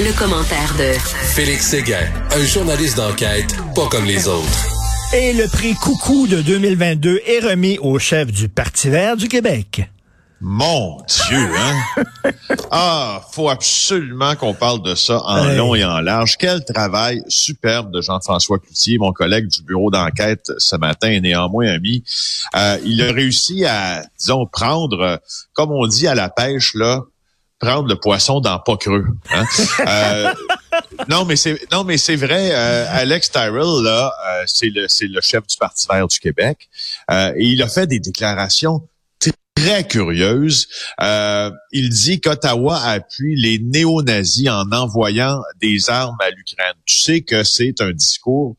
le commentaire de Félix Séguin, un journaliste d'enquête pas comme les autres. Et le prix Coucou de 2022 est remis au chef du Parti vert du Québec. Mon Dieu, hein? ah, faut absolument qu'on parle de ça en long et en large. Quel travail superbe de Jean-François Cloutier, mon collègue du bureau d'enquête ce matin et néanmoins ami. Euh, il a réussi à, disons, prendre, comme on dit à la pêche, là, prendre le poisson dans pas creux. Hein? Euh, non, mais c'est non, mais c'est vrai. Euh, Alex Tyrell là, c'est le c'est le chef du Parti Vert du Québec, et il a fait des déclarations très curieuse. Euh, il dit qu'Ottawa appuie les néo-nazis en envoyant des armes à l'Ukraine. Tu sais que c'est un discours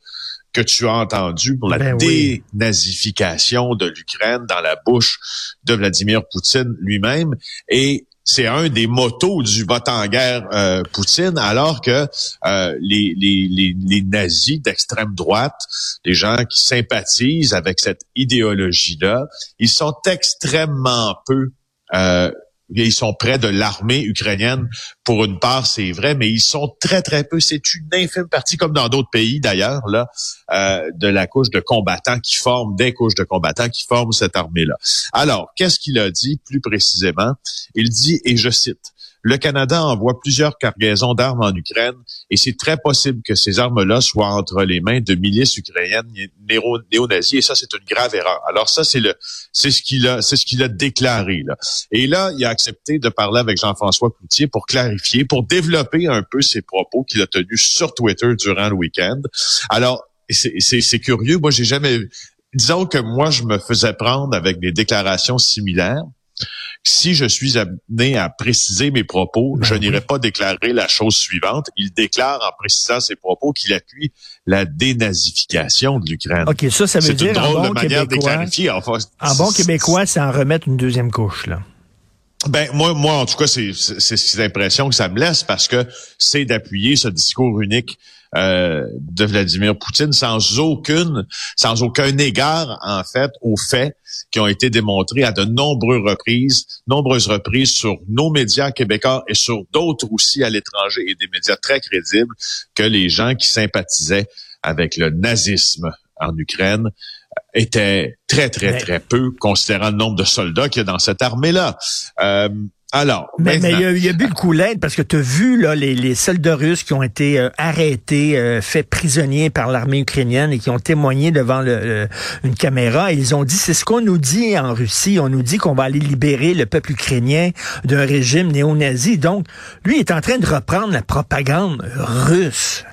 que tu as entendu pour la ben dénazification de l'Ukraine dans la bouche de Vladimir Poutine lui-même. Et c'est un des motos du vote en guerre Poutine, alors que euh, les, nazis d'extrême droite, les gens qui sympathisent avec cette idéologie-là, ils sont extrêmement peu euh, ils sont près de l'armée ukrainienne. Pour une part, c'est vrai, mais ils sont très, très peu. C'est une infime partie, comme dans d'autres pays d'ailleurs, là, euh, de la couche de combattants qui forment, des couches de combattants qui forment cette armée-là. Alors, qu'est-ce qu'il a dit plus précisément? Il dit, et je cite, le Canada envoie plusieurs cargaisons d'armes en Ukraine et c'est très possible que ces armes-là soient entre les mains de milices ukrainiennes néo-nazis et ça c'est une grave erreur. Alors ça c'est le c'est ce qu'il a c'est ce qu'il a déclaré là. Et là, il a accepté de parler avec Jean-François Cloutier pour clarifier, pour développer un peu ses propos qu'il a tenus sur Twitter durant le week-end. Alors c'est curieux, moi j'ai jamais disons que moi je me faisais prendre avec des déclarations similaires si je suis amené à préciser mes propos, ben je n'irai pas déclarer la chose suivante. Il déclare en précisant ses propos qu'il appuie la dénazification de l'Ukraine. OK, ça, ça veut dire en bon québécois, en bon québécois, c'est en remettre une deuxième couche, là. Ben moi, moi en tout cas, c'est c'est l'impression que ça me laisse parce que c'est d'appuyer ce discours unique euh, de Vladimir Poutine sans aucune, sans aucun égard en fait aux faits qui ont été démontrés à de nombreuses reprises, nombreuses reprises sur nos médias québécois et sur d'autres aussi à l'étranger et des médias très crédibles que les gens qui sympathisaient avec le nazisme en Ukraine était très, très, très peu, considérant le nombre de soldats qu'il y a dans cette armée-là. Euh, alors, mais, il y, a, il y a bu le coup parce que tu as vu là, les, les, soldats russes qui ont été euh, arrêtés, euh, faits prisonniers par l'armée ukrainienne et qui ont témoigné devant le, une caméra. Et ils ont dit, c'est ce qu'on nous dit en Russie. On nous dit qu'on va aller libérer le peuple ukrainien d'un régime néo-nazi. Donc, lui est en train de reprendre la propagande russe.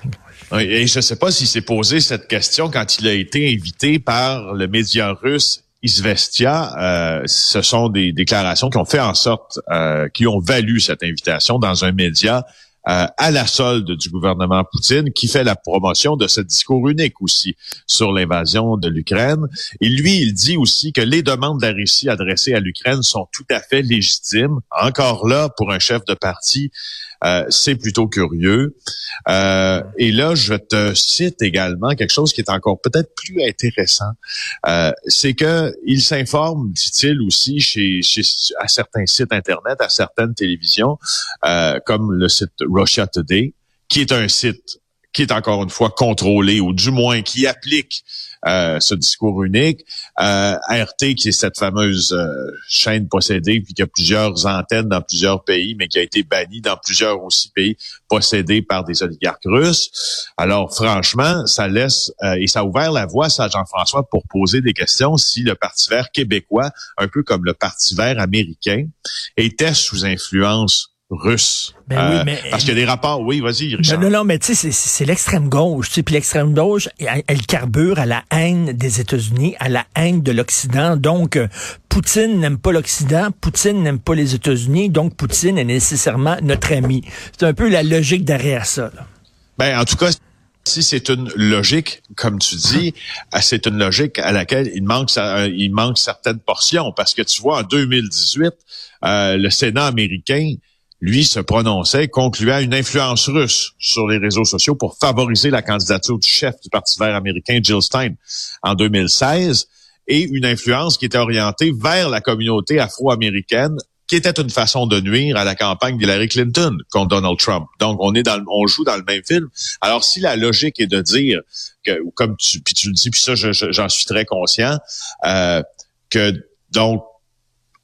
Et je ne sais pas s'il s'est posé cette question quand il a été invité par le média russe Izvestia. Euh, ce sont des déclarations qui ont fait en sorte, euh, qui ont valu cette invitation dans un média euh, à la solde du gouvernement Poutine, qui fait la promotion de ce discours unique aussi sur l'invasion de l'Ukraine. Et lui, il dit aussi que les demandes de la Russie adressées à l'Ukraine sont tout à fait légitimes. Encore là, pour un chef de parti, euh, c'est plutôt curieux. Euh, et là, je te cite également quelque chose qui est encore peut-être plus intéressant. Euh, c'est que il s'informe, dit-il aussi, chez, chez, à certains sites internet, à certaines télévisions, comme le site Russia Today, qui est un site qui est encore une fois contrôlé ou du moins qui applique euh, ce discours unique. Euh, RT, qui est cette fameuse euh, chaîne possédée, puis qui a plusieurs antennes dans plusieurs pays, mais qui a été bannie dans plusieurs aussi pays possédés par des oligarques russes. Alors franchement, ça laisse et ça a ouvert la voie à Jean-François pour poser des questions si le Parti vert québécois, un peu comme le Parti vert américain, était sous influence russe. Ben oui, euh, mais, parce qu'il y a des rapports, oui, vas-y, Richard. Non, non, mais tu sais, c'est l'extrême gauche, tu sais, puis l'extrême gauche, elle, carbure à la haine des États-Unis, à la haine de l'Occident. Donc, euh, Poutine n'aime pas l'Occident, Poutine n'aime pas les États-Unis, donc Poutine est nécessairement notre ami. C'est un peu la logique derrière ça. Là. Ben, en tout cas, si c'est une logique, comme tu dis, euh, c'est une logique à laquelle il manque, il manque certaines portions. Parce que tu vois, en 2018, euh, le Sénat américain lui se prononçait, concluant une influence russe sur les réseaux sociaux pour favoriser la candidature du chef du Parti vert américain, Jill Stein, en 2016, et une influence qui était orientée vers la communauté afro-américaine qui était une façon de nuire à la campagne d'Hillary Clinton contre Donald Trump. Donc, on est dans, on joue dans le même film. Alors, si la logique est de dire que, comme tu, puis tu le dis, puis ça, j'en suis très conscient, euh, que donc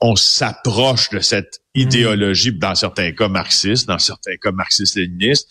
on s'approche de cette hmm. idéologie, dans certains cas marxiste, dans certains cas marxiste-léniniste,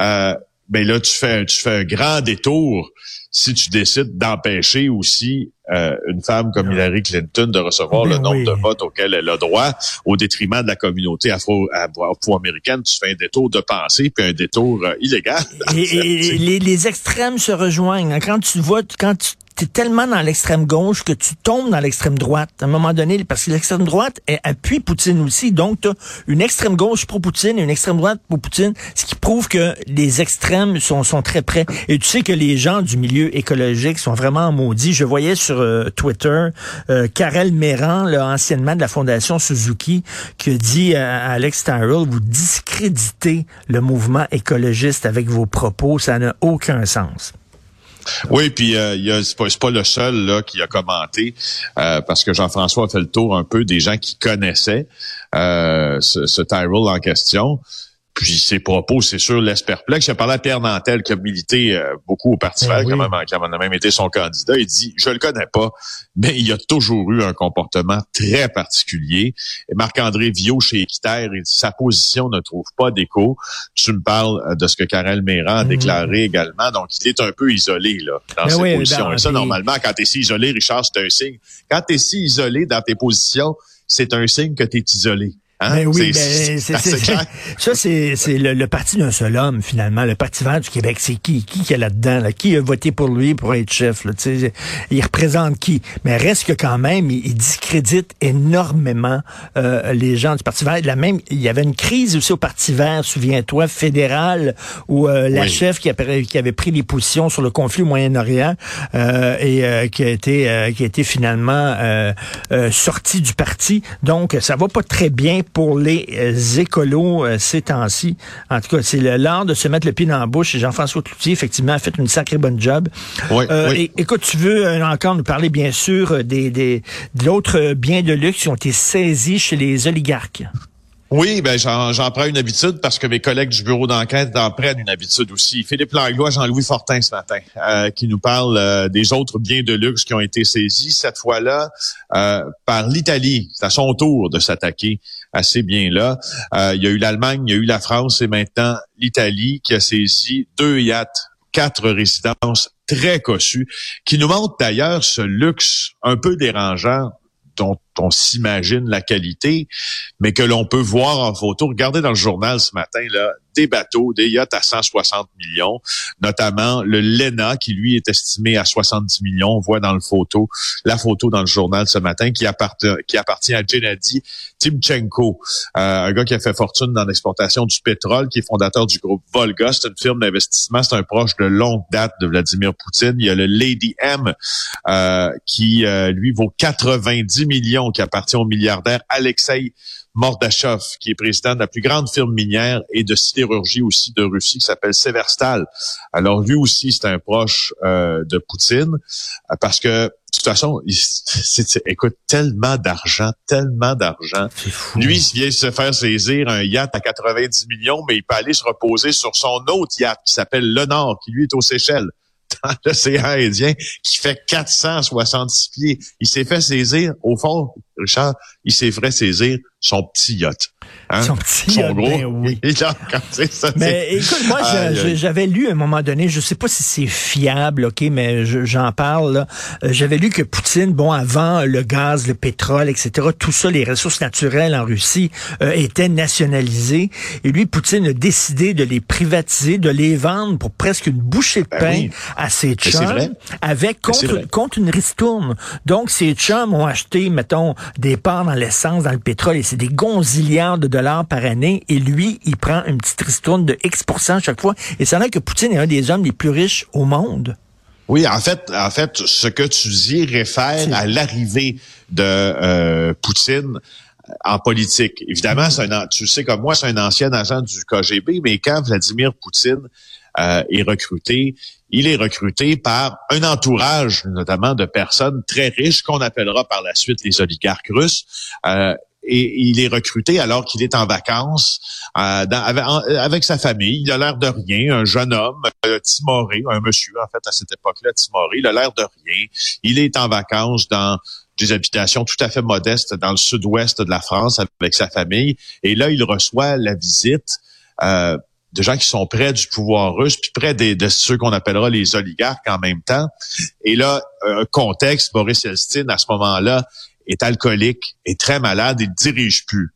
euh, ben là, tu fais, tu fais un grand détour si tu décides d'empêcher aussi euh, une femme comme Hillary Clinton de recevoir le ben nombre de votes auquel elle a droit au détriment de la communauté afro-américaine, tu fais un détour de pensée puis un détour euh, illégal. Et, les, les, extrêmes se rejoignent. Quand tu vois, quand tu es tellement dans l'extrême gauche que tu tombes dans l'extrême droite à un moment donné, parce que l'extrême droite appuie Poutine aussi. Donc, tu une extrême gauche pro Poutine et une extrême droite pro Poutine, ce qui prouve que les extrêmes sont, sont très près. Et tu sais que les gens du milieu écologique sont vraiment maudits. Je voyais sur euh, Twitter euh, Karel Méran, là, anciennement de la Fondation Suzuki, qui dit à Alex Tyrell, vous discréditez le mouvement écologiste avec vos propos, ça n'a aucun sens. Oui, puis euh, c'est pas, pas, le seul là qui a commenté euh, parce que Jean-François a fait le tour un peu des gens qui connaissaient euh, ce, ce en question. Puis ses propos, c'est sûr, laissent perplexe. J'ai parlé à Pierre Nantel, qui a milité euh, beaucoup au Parti ben vert, qui, a même, été son candidat. Il dit, je le connais pas, mais il a toujours eu un comportement très particulier. Et Marc-André Viau, chez Équiterre, il dit, sa position ne trouve pas d'écho. Tu me parles euh, de ce que Karel Méran a mhm. déclaré également. Donc, il est un peu isolé là dans ben ses positions. Et ça, normalement, quand tu es si isolé, Richard, c'est un signe. Quand tu es si isolé dans tes positions, c'est un signe que tu es isolé. Hein? Ben oui, ben, c'est, ça, c'est, c'est le, parti d'un seul homme, finalement. Le Parti vert du Québec, c'est qui? Qui qui est là-dedans? Là? Qui a voté pour lui pour être chef? Là? Il représente qui? Mais reste que quand même, il, discrédite énormément euh, les gens du Parti vert. La même, il y avait une crise aussi au Parti vert, souviens-toi, fédéral, où euh, la chef qui, qui, avait pris les positions sur le conflit au Moyen-Orient euh, et qui a été qui a été finalement sorti du parti. Donc, ça va pas très bien pour les euh, écolos euh, ces temps-ci. En tout cas, c'est l'art de se mettre le pied dans la bouche. Jean-François Cloutier, effectivement, a fait une sacrée bonne job. Oui, euh, écoute, tu veux encore nous parler, bien sûr, des, des, de l'autre biens de luxe qui ont été saisis chez les oligarques. Oui, ben j'en prends une habitude parce que mes collègues du bureau d'enquête en prennent une habitude aussi. Philippe Langlois, Jean-Louis Fortin ce matin, euh, qui nous parle euh, des autres biens de luxe qui ont été saisis, cette fois-là euh, par l'Italie. C'est à son tour de s'attaquer à ces biens-là. il y a eu l'Allemagne, il y a eu la France et maintenant l'Italie qui a saisi deux yachts, quatre résidences très cossues, qui nous montrent d'ailleurs ce luxe un peu dérangeant dont on s'imagine la qualité, mais que l'on peut voir en photo. Regardez dans le journal ce matin, là, des bateaux, des yachts à 160 millions, notamment le Lena, qui lui est estimé à 70 millions. On voit dans le photo, la photo dans le journal ce matin, qui appartient, à Gennady Timchenko, euh, un gars qui a fait fortune dans l'exportation du pétrole, qui est fondateur du groupe Volga. C'est une firme d'investissement, c'est un proche de longue date de Vladimir Poutine. Il y a le Lady M, euh, qui, euh, lui, vaut 90 millions qui appartient au milliardaire Alexei Mordachov, qui est président de la plus grande firme minière et de sidérurgie aussi de Russie, qui s'appelle Severstal. Alors lui aussi, c'est un proche euh, de Poutine, euh, parce que de toute façon, il, écoute, tellement d'argent, tellement d'argent. Lui, il vient se faire saisir un yacht à 90 millions, mais il peut aller se reposer sur son autre yacht qui s'appelle Le Nord, qui lui est aux Seychelles dans l'océan Indien qui fait 466 pieds. Il s'est fait saisir, au fond, Richard, il s'est fait saisir son petit yacht. Hein? Son petit son gros. Ben oui. ça, mais écoute, moi, j'avais lu à un moment donné, je sais pas si c'est fiable, ok, mais j'en parle. Euh, j'avais lu que Poutine, bon, avant le gaz, le pétrole, etc., tout ça, les ressources naturelles en Russie euh, étaient nationalisées. Et lui, Poutine a décidé de les privatiser, de les vendre pour presque une bouchée de ben pain à ses chums, avec contre, contre une ristourne. Donc, ses chums ont acheté, mettons, des parts dans l'essence, dans le pétrole, et c'est des gonzillards de dollars par année. Et lui, il prend une petite ristourne de X chaque fois. Et c'est là que Poutine est un des hommes les plus riches au monde. Oui, en fait, en fait, ce que tu dis réfère à l'arrivée de euh, Poutine en politique. Évidemment, c'est un, tu sais comme moi, c'est un ancien agent du KGB, mais quand Vladimir Poutine euh, est recruté, il est recruté par un entourage, notamment de personnes très riches qu'on appellera par la suite les oligarques russes. Euh, et il est recruté alors qu'il est en vacances euh, avec, sa famille. Il a l'air de rien, un jeune homme, euh, timoré, un monsieur en fait à cette époque-là, timoré, il a l'air de rien. Il est en vacances dans des habitations tout à fait modestes dans le sud-ouest de la France avec sa famille. Et là, il reçoit la visite euh, de gens qui sont près du pouvoir russe, puis près des, de ceux qu'on appellera les oligarques en même temps. Et là, un contexte, Boris Elstine, à ce moment-là, est alcoolique, est très malade, il ne dirige plus.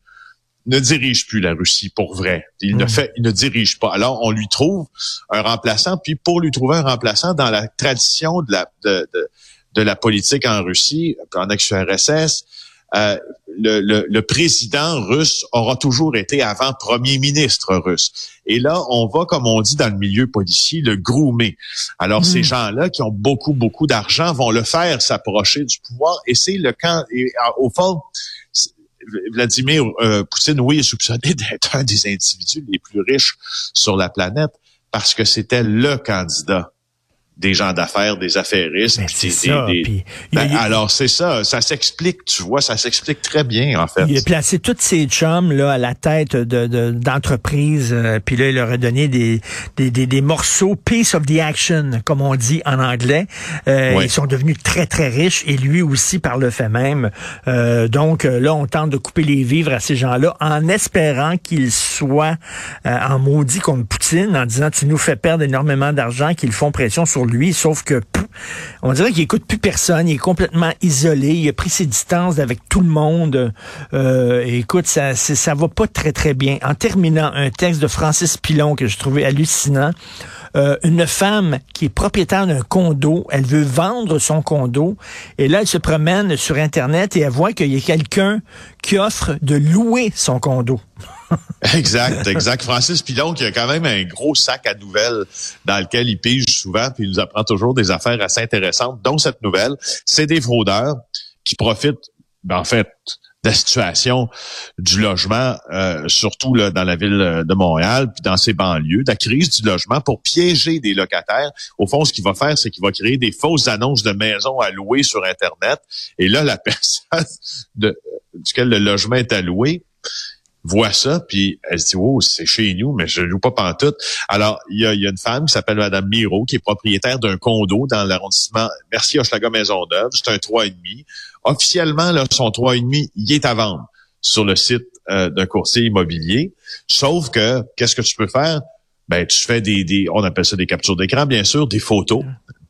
Ne dirige plus la Russie pour vrai. Il ne hmm. fait, il ne dirige pas. Alors, on lui trouve un remplaçant, puis pour lui trouver un remplaçant dans la tradition de la, de, de, de la politique en Russie, en ex-URSS, euh, le, le, président russe aura toujours été avant premier ministre russe. Et là, on va, comme on dit dans le milieu policier, le groomer. Alors, ces hmm. gens-là qui ont beaucoup, beaucoup d'argent vont le faire s'approcher du pouvoir. Et c'est le camp, et, au fond, Vladimir euh, Poutine, oui, est soupçonné d'être un des individus les plus riches sur la planète parce que c'était le candidat des gens d'affaires, des affairistes. Ben, des, ben, alors c'est ça, ça s'explique, tu vois, ça s'explique très bien en fait. Il a placé tous ces chums là à la tête de d'entreprises, euh, puis là il leur a donné des, des, des, morceaux piece of the action, comme on dit en anglais. Euh, Ils sont devenus très très riches et lui aussi par le fait même. Euh, donc euh, là on tente de couper les vivres à ces gens-là en espérant qu'ils soient en maudit comme En disant tu nous fais perdre énormément d'argent, qu'ils font pression sur lui, sauf que on dirait qu'il écoute plus personne, il est complètement isolé, il a pris ses distances avec tout le monde. Euh, écoute, ça, ça va pas très très bien. En terminant, un texte de Francis Pilon que je trouvais hallucinant. Euh, une femme qui est propriétaire d'un condo, elle veut vendre son condo, et là, elle se promène sur Internet et elle voit qu'il y a quelqu'un qui offre de louer son condo. exact, exact. Francis Pilon qui a quand même un gros sac à nouvelles dans lequel il pige souvent, puis il nous apprend toujours des affaires assez intéressantes, dont cette nouvelle. C'est des fraudeurs qui profitent, ben, en fait, de la situation du logement, euh, surtout là, dans la ville de Montréal, puis dans ses banlieues, de la crise du logement pour piéger des locataires. Au fond, ce qu'il va faire, c'est qu'il va créer des fausses annonces de maisons à louer sur Internet. Et là, la personne de, duquel le logement est alloué voit ça, puis elle se dit, oh, c'est chez nous, mais je loue pas pantoute. Alors, il y a, une femme qui s'appelle Madame Miro, qui est propriétaire d'un condo dans l'arrondissement Merci-Hochelaga Maisonneuve. C'est un 3,5. Officiellement, là, son 3,5, il est à vendre sur le site euh, d'un courtier immobilier. Sauf que, qu'est-ce que tu peux faire? Ben, tu fais des, des on appelle ça des captures d'écran, bien sûr, des photos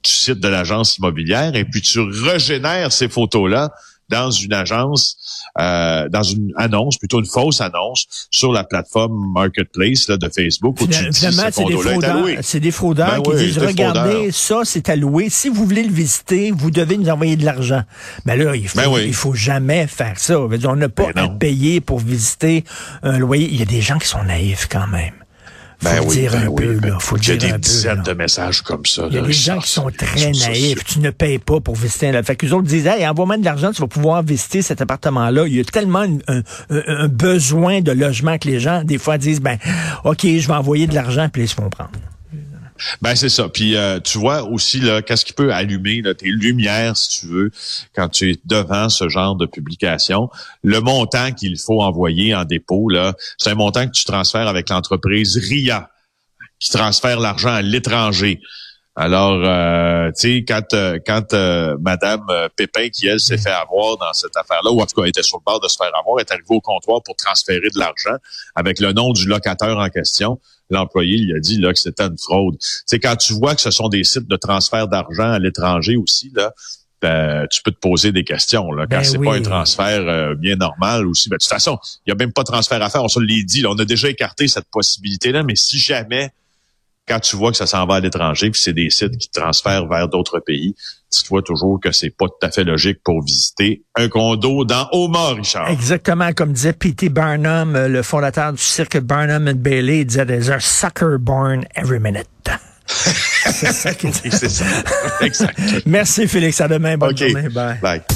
du site de l'agence immobilière, et puis tu régénères ces photos-là dans une agence, euh, dans une annonce, plutôt une fausse annonce sur la plateforme Marketplace là, de Facebook. Où tu dis, c'est des fraudeurs, c'est des fraudeurs ben qui disent, regardez, ça c'est alloué. Si vous voulez le visiter, vous devez nous envoyer de l'argent. Mais ben là, il faut, ben il faut jamais faire ça. On n'a pas à payer pour visiter un loyer. Il y a des gens qui sont naïfs quand même. Ben faut dire un peu, là. Faut il y a des dizaines de messages comme ça. Il y a des gens qui sont très naïfs. Tu ne payes pas pour visiter un Fait qu'eux autres disent, hey, envoie-moi de l'argent, tu vas pouvoir visiter cet appartement-là. Il y a tellement un, besoin de logement que les gens, des fois, disent, ben, OK, je vais envoyer de l'argent, puis ils se font prendre. Ben c'est ça. Puis euh, tu vois aussi là, qu'est-ce qui peut allumer là, tes lumières, si tu veux, quand tu es devant ce genre de publication? Le montant qu'il faut envoyer en dépôt là, c'est un montant que tu transfères avec l'entreprise RIA, qui transfère l'argent à l'étranger. Alors, euh, tu sais, quand euh, quand euh, Madame Pépin, qui elle s'est fait avoir dans cette affaire-là, ou en tout cas était sur le bord de se faire avoir, est arrivée au comptoir pour transférer de l'argent avec le nom du locataire en question. L'employé lui a dit là que c'était une fraude. C'est quand tu vois que ce sont des sites de transfert d'argent à l'étranger aussi là. Ben, tu peux te poser des questions là quand ben c'est pas un transfert bien normal aussi. Ben, de toute façon, il y a même pas de transfert à faire. On se l'est dit. on a déjà écarté cette possibilité là, mais si jamais quand tu vois que ça s'en va à l'étranger, puis c'est des sites qui transfèrent vers d'autres pays, tu vois toujours que c'est pas tout à fait logique pour visiter un condo dans Omaha, Richard. Exactement, comme disait P.T. Barnum, euh, le fondateur du cirque Barnum and Bailey, il disait There's a sucker born every minute. c'est ça. Exact. Merci Félix, à demain. Bonne journée. Bye. Bye.